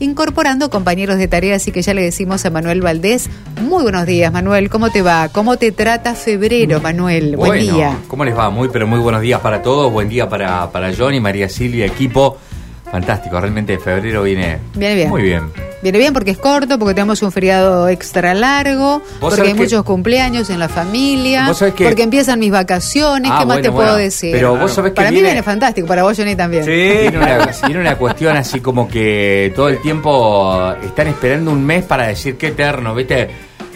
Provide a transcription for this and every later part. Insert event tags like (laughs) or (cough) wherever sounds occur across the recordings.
incorporando compañeros de tarea, así que ya le decimos a Manuel Valdés, muy buenos días Manuel, ¿cómo te va? ¿Cómo te trata febrero, Manuel? Buen día. ¿Cómo les va? Muy, pero muy buenos días para todos, buen día para, para Johnny, María Silvia, equipo. Fantástico, realmente febrero viene, viene bien. muy bien. Viene bien porque es corto, porque tenemos un feriado extra largo, porque hay muchos cumpleaños en la familia, porque empiezan mis vacaciones, ah, ¿qué más te puedo decir? Pero vos sabés que Para mí viene fantástico, para vos, Johnny, también. Sí. Viene una, viene una cuestión así como que todo el tiempo están esperando un mes para decir qué eterno, ¿viste?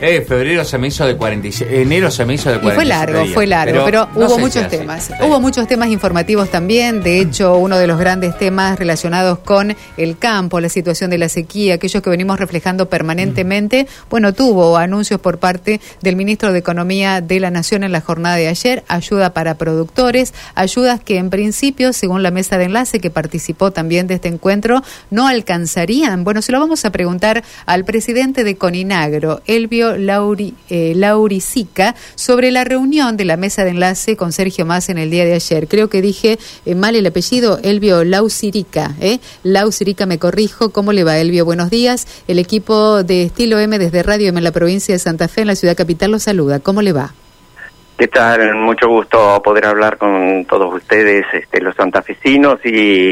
Eh, febrero se me hizo de 46, enero se me hizo de 46. Y fue largo, fue largo, pero, hubo muchos temas. Hubo muchos temas informativos también. De hecho, uno de los grandes temas relacionados con el campo, la situación de la sequía, aquellos que venimos reflejando permanentemente, bueno, tuvo anuncios por parte del ministro de Economía de la Nación en la jornada de ayer, ayuda para productores, ayudas que en principio, según la mesa de enlace que participó también de este encuentro, no alcanzarían. Bueno, se lo vamos a preguntar al presidente de Coninagro, Elvio Lauri, eh, Lauricica sobre la reunión de la mesa de enlace con Sergio Más en el día de ayer. Creo que dije eh, mal el apellido, Elvio Lausirica. ¿eh? Lausirica, me corrijo. ¿Cómo le va, Elvio? Buenos días. El equipo de Estilo M desde Radio M en la provincia de Santa Fe, en la ciudad capital, lo saluda. ¿Cómo le va? ¿Qué tal? Mucho gusto poder hablar con todos ustedes, este, los santafesinos y,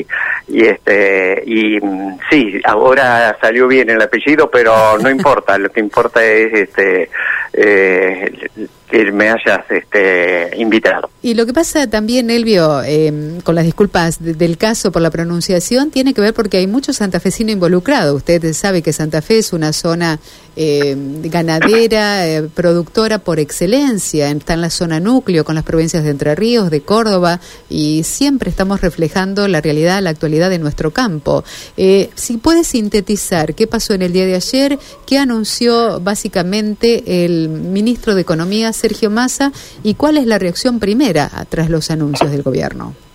y este y mm, sí, ahora salió bien el apellido, pero no importa. Lo que importa es este eh, que me hayas este, invitado. Y lo que pasa también, Elvio, eh, con las disculpas del caso por la pronunciación, tiene que ver porque hay mucho santafesino involucrado. Usted sabe que Santa Fe es una zona eh, ganadera, eh, productora por excelencia. Está en la zona núcleo con las provincias de Entre Ríos, de Córdoba, y siempre estamos reflejando la realidad, la actualidad de nuestro campo. si puede sintetizar qué pasó en el día de ayer, qué anunció básicamente el ministro de Economía, Sergio Massa y cuál es la reacción primera tras los anuncios del gobierno.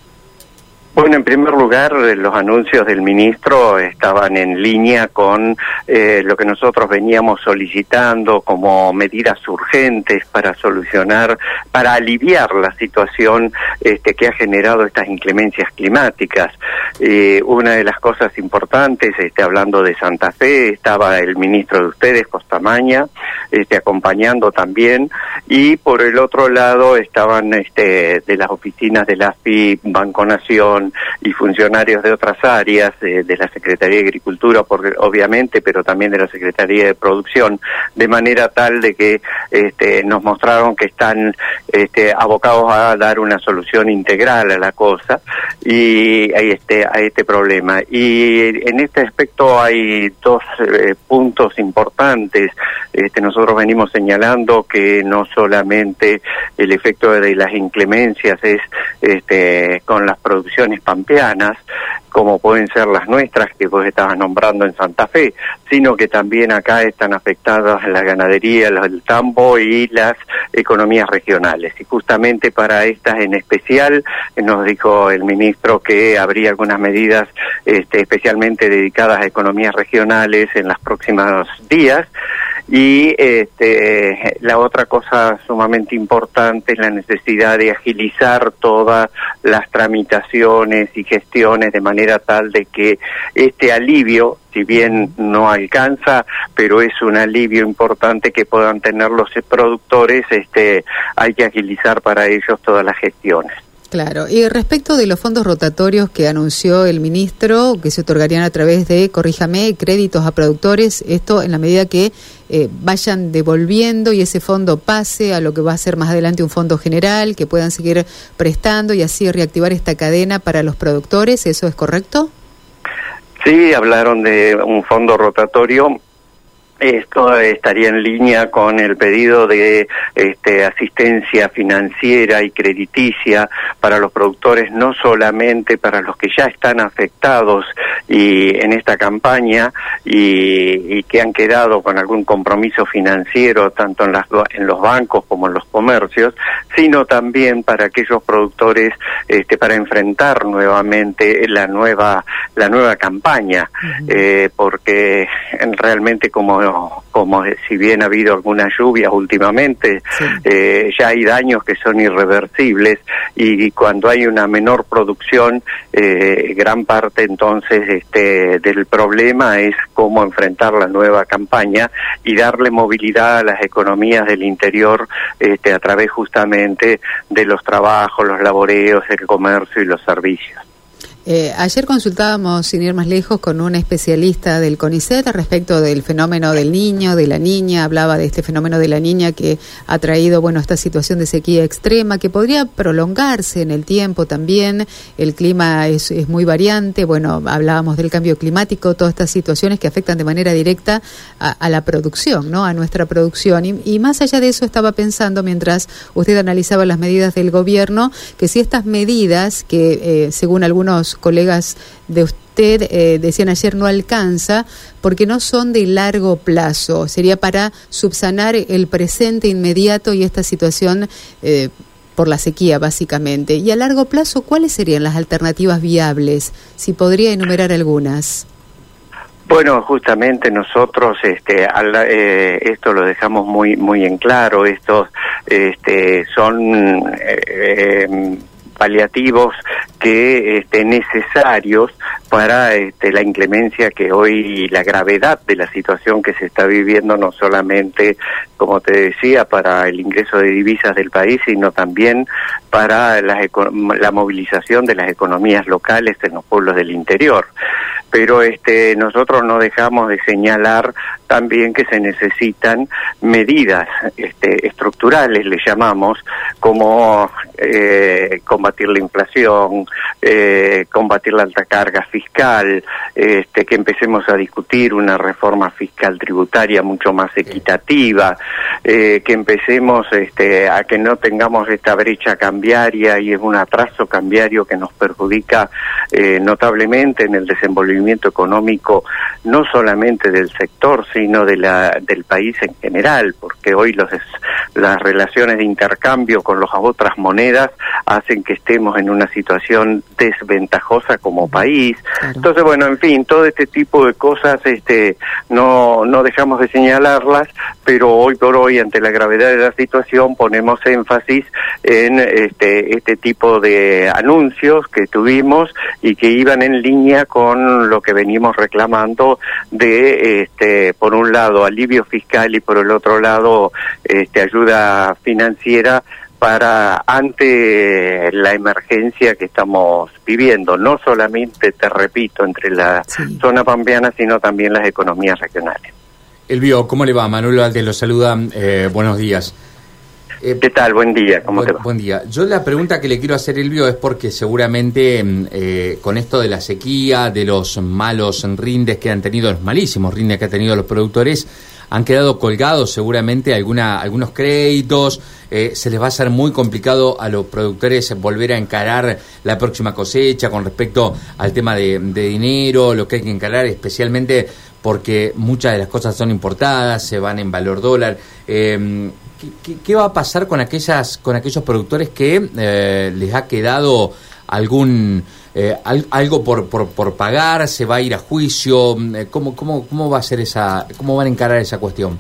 Bueno, en primer lugar, eh, los anuncios del ministro estaban en línea con eh, lo que nosotros veníamos solicitando como medidas urgentes para solucionar, para aliviar la situación este, que ha generado estas inclemencias climáticas. Eh, una de las cosas importantes, este, hablando de Santa Fe, estaba el ministro de ustedes, Costamaña, este, acompañando también, y por el otro lado estaban este, de las oficinas de la AFI, Banco Nación, y funcionarios de otras áreas, de la Secretaría de Agricultura, obviamente, pero también de la Secretaría de Producción, de manera tal de que este, nos mostraron que están este, abocados a dar una solución integral a la cosa y a este, a este problema. Y en este aspecto hay dos eh, puntos importantes. Este, nosotros venimos señalando que no solamente el efecto de las inclemencias es este, con las producciones pampeanas, como pueden ser las nuestras que vos estabas nombrando en Santa Fe, sino que también acá están afectadas la ganadería, el tambo y las economías regionales. Y justamente para estas en especial nos dijo el ministro que habría algunas medidas este, especialmente dedicadas a economías regionales en los próximos días y este, la otra cosa sumamente importante es la necesidad de agilizar todas las tramitaciones y gestiones de manera tal de que este alivio, si bien no alcanza, pero es un alivio importante que puedan tener los productores, este, hay que agilizar para ellos todas las gestiones. Claro, y respecto de los fondos rotatorios que anunció el ministro, que se otorgarían a través de, corríjame, créditos a productores, esto en la medida que eh, vayan devolviendo y ese fondo pase a lo que va a ser más adelante un fondo general, que puedan seguir prestando y así reactivar esta cadena para los productores, ¿eso es correcto? Sí, hablaron de un fondo rotatorio esto estaría en línea con el pedido de este, asistencia financiera y crediticia para los productores, no solamente para los que ya están afectados y en esta campaña y, que han quedado con algún compromiso financiero tanto en, las, en los bancos como en los comercios, sino también para aquellos productores este, para enfrentar nuevamente la nueva la nueva campaña, eh, porque realmente como como si bien ha habido algunas lluvias últimamente, eh, ya hay daños que son irreversibles y, cuando hay una menor producción, eh, gran parte entonces este, del problema es cómo enfrentar la nueva campaña y darle movilidad a las economías del interior este, a través justamente de los trabajos, los laboreos, el comercio y los servicios. Eh, ayer consultábamos, sin ir más lejos, con un especialista del CONICET respecto del fenómeno del niño, de la niña. Hablaba de este fenómeno de la niña que ha traído, bueno, esta situación de sequía extrema que podría prolongarse en el tiempo también. El clima es, es muy variante. Bueno, hablábamos del cambio climático, todas estas situaciones que afectan de manera directa a, la producción, ¿no? A nuestra producción. Y, y, más allá de eso, estaba pensando, mientras usted analizaba las medidas del gobierno, que si estas medidas, que eh, según algunos colegas de usted eh, decían ayer no alcanza porque no son de largo plazo, sería para subsanar el presente inmediato y esta situación eh, por la sequía básicamente. Y a largo plazo, ¿cuáles serían las alternativas viables? Si podría enumerar algunas. Bueno, justamente nosotros este, eh, esto lo dejamos muy muy en claro. Estos este, son paliativos que este, necesarios para este, la inclemencia que hoy la gravedad de la situación que se está viviendo no solamente como te decía para el ingreso de divisas del país sino también para la movilización de las economías locales en los pueblos del interior. Pero este, nosotros no dejamos de señalar también que se necesitan medidas este, estructurales, le llamamos, como eh, combatir la inflación, eh, combatir la alta carga fiscal, este, que empecemos a discutir una reforma fiscal tributaria mucho más equitativa, eh, que empecemos este, a que no tengamos esta brecha cambiaria y es un atraso cambiario que nos perjudica notablemente en el desenvolvimiento económico no solamente del sector, sino de la, del país en general, porque hoy los, las relaciones de intercambio con las otras monedas hacen que estemos en una situación desventajosa como país. Entonces, bueno, en fin, todo este tipo de cosas este, no, no dejamos de señalarlas, pero hoy por hoy, ante la gravedad de la situación, ponemos énfasis en este, este tipo de anuncios que tuvimos y que iban en línea con lo que venimos reclamando de, este, por un lado, alivio fiscal y por el otro lado, este, ayuda financiera para ante la emergencia que estamos viviendo, no solamente, te repito, entre la zona pampeana, sino también las economías regionales. Elvio, ¿cómo le va? Manuel Valdés lo saluda, eh, buenos días. Eh, ¿Qué tal? Buen día, ¿cómo te va? Buen día. Yo la pregunta que le quiero hacer, Elvio, es porque seguramente mm, eh, con esto de la sequía, de los malos rindes que han tenido, los malísimos rindes que han tenido los productores, han quedado colgados seguramente alguna, algunos créditos, eh, se les va a hacer muy complicado a los productores volver a encarar la próxima cosecha con respecto al tema de, de dinero, lo que hay que encarar, especialmente porque muchas de las cosas son importadas, se van en valor dólar. Eh, ¿qué, va a pasar con aquellas con aquellos productores que eh, les ha quedado algún eh, algo por, por, por, pagar? ¿Se va a ir a juicio? Eh, ¿Cómo, cómo, ¿Cómo va a ser esa, cómo van a encarar esa cuestión?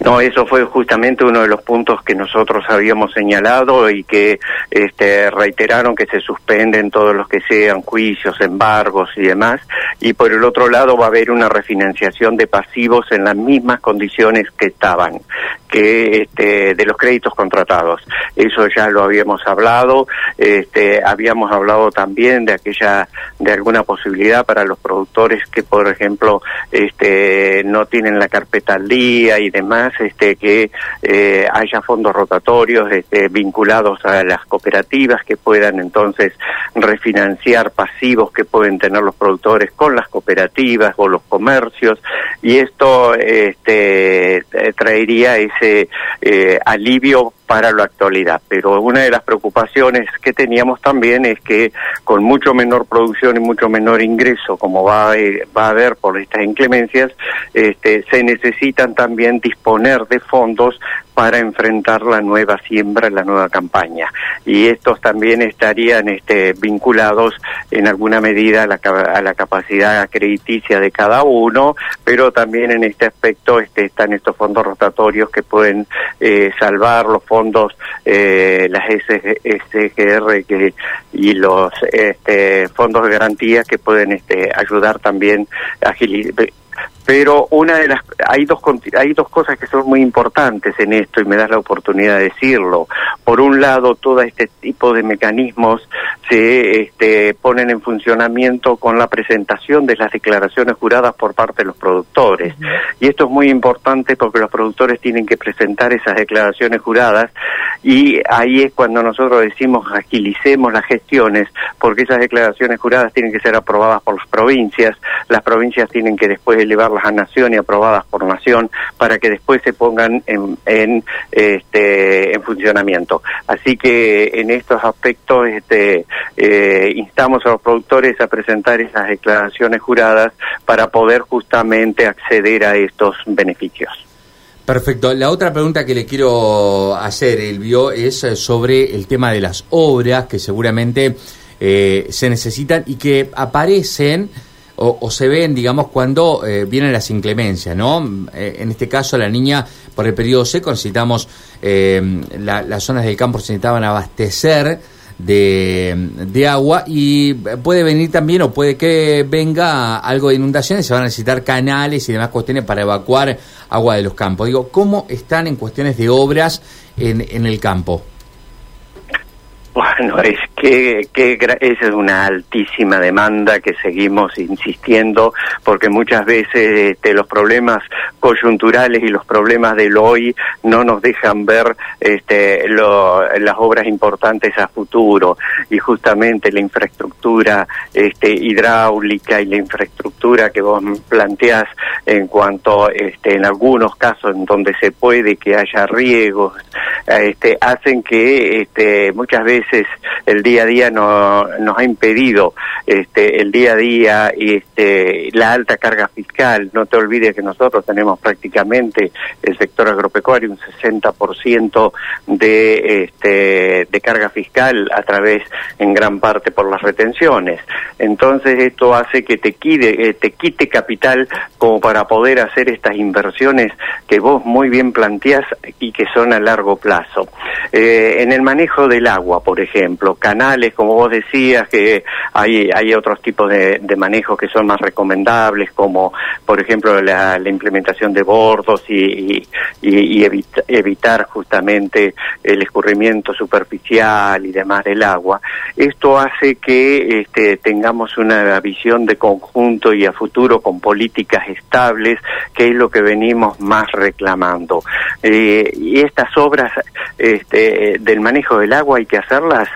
No, eso fue justamente uno de los puntos que nosotros habíamos señalado y que este, reiteraron que se suspenden todos los que sean juicios, embargos y demás. Y por el otro lado va a haber una refinanciación de pasivos en las mismas condiciones que estaban que este, de los créditos contratados. Eso ya lo habíamos hablado, este, habíamos hablado también de aquella, de alguna posibilidad para los productores que, por ejemplo, este, no tienen la carpeta al día y demás, este, que eh, haya fondos rotatorios este, vinculados a las cooperativas que puedan entonces refinanciar pasivos que pueden tener los productores con las cooperativas o los comercios. Y esto este, traería ese eh, alivio para la actualidad. Pero una de las preocupaciones que teníamos también es que con mucho menor producción y mucho menor ingreso, como va a, va a haber por estas inclemencias, este, se necesitan también disponer de fondos para enfrentar la nueva siembra, la nueva campaña. Y estos también estarían este, vinculados en alguna medida a la, a la capacidad crediticia de cada uno, pero también en este aspecto este, están estos fondos rotatorios que pueden eh, salvar los fondos, eh, las SGR que, y los este, fondos de garantía que pueden este, ayudar también a agilizar pero una de las hay dos hay dos cosas que son muy importantes en esto y me das la oportunidad de decirlo. Por un lado todo este tipo de mecanismos se este, ponen en funcionamiento con la presentación de las declaraciones juradas por parte de los productores. Y esto es muy importante porque los productores tienen que presentar esas declaraciones juradas y ahí es cuando nosotros decimos agilicemos las gestiones porque esas declaraciones juradas tienen que ser aprobadas por las provincias las provincias tienen que después elevarlas a nación y aprobadas por nación para que después se pongan en, en, este, en funcionamiento. Así que en estos aspectos este, eh, instamos a los productores a presentar esas declaraciones juradas para poder justamente acceder a estos beneficios. Perfecto. La otra pregunta que le quiero hacer, Elvio, es eh, sobre el tema de las obras que seguramente eh, se necesitan y que aparecen o, se ven, digamos, cuando eh, vienen las inclemencias, ¿no? Eh, en este caso, la niña, por el periodo seco, necesitamos, eh, las zonas del campo se necesitaban abastecer de, de, agua y puede venir también o puede que venga algo de inundaciones, se van a necesitar canales y demás cuestiones para evacuar agua de los campos. Digo, ¿cómo están en cuestiones de obras en, en el campo? Bueno, es que, que esa es una altísima demanda que seguimos insistiendo porque muchas veces este, los problemas coyunturales y los problemas del hoy no nos dejan ver este, las obras importantes a futuro. Y justamente la infraestructura este, hidráulica y la infraestructura que vos planteás en cuanto este, en algunos casos en donde se puede que haya riegos este, hacen que este, muchas veces el día a día no, nos ha impedido este, el día a día este, la alta carga fiscal. No te olvides que nosotros tenemos prácticamente el sector agropecuario un 60% de, este, de carga fiscal a través, en gran parte, por las retenciones. Entonces esto hace que te quite, eh, te quite capital como para poder hacer estas inversiones que vos muy bien planteás y que son a largo plazo. Eh, en el manejo del agua, por ejemplo, canales, como vos decías, que hay, hay otros tipos de, manejos que son más recomendables, como por ejemplo la, implementación de bordos y, y, evitar justamente el escurrimiento superficial y demás del agua. Esto hace que este, tengamos una visión de conjunto y a futuro con políticas estables, que es lo que venimos más reclamando. Eh, y estas obras este, del manejo del agua hay que hacerlas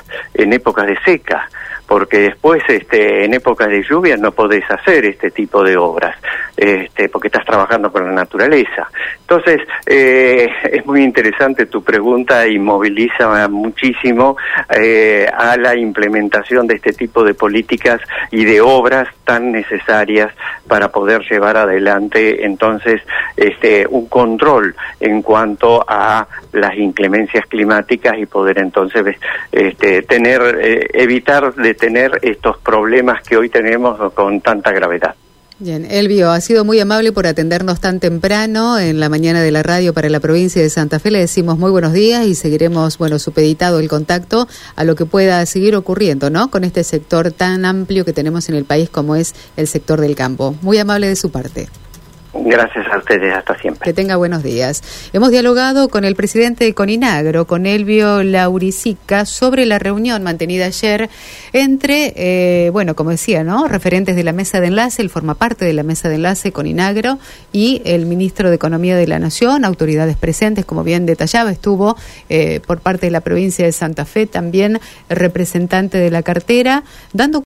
en épocas de seca porque después este, en épocas de lluvia no podés hacer este tipo de obras, este, porque estás trabajando con la naturaleza. Entonces, eh, (laughs) es muy interesante tu pregunta y moviliza muchísimo eh, a la implementación de este tipo de políticas y de obras tan necesarias para poder llevar adelante entonces este, un control en cuanto a las inclemencias climáticas y poder entonces este, tener, eh, evitar de tener estos problemas que hoy tenemos con tanta gravedad. Bien, Elvio, ha sido muy amable por atendernos tan temprano en la mañana de la radio para la provincia de Santa Fe. Le decimos muy buenos días y seguiremos, bueno, supeditado el contacto a lo que pueda seguir ocurriendo, ¿no? Con este sector tan amplio que tenemos en el país como es el sector del campo. Muy amable de su parte. Gracias a ustedes, hasta siempre. Que tenga buenos días. Hemos dialogado con el presidente de Coninagro, con Elvio Lauricica, sobre la reunión mantenida ayer entre, eh, bueno, como decía, ¿no? Referentes de la mesa de enlace, él forma parte de la mesa de enlace Coninagro y el ministro de Economía de la Nación, autoridades presentes, como bien detallaba, estuvo eh, por parte de la provincia de Santa Fe también representante de la cartera, dando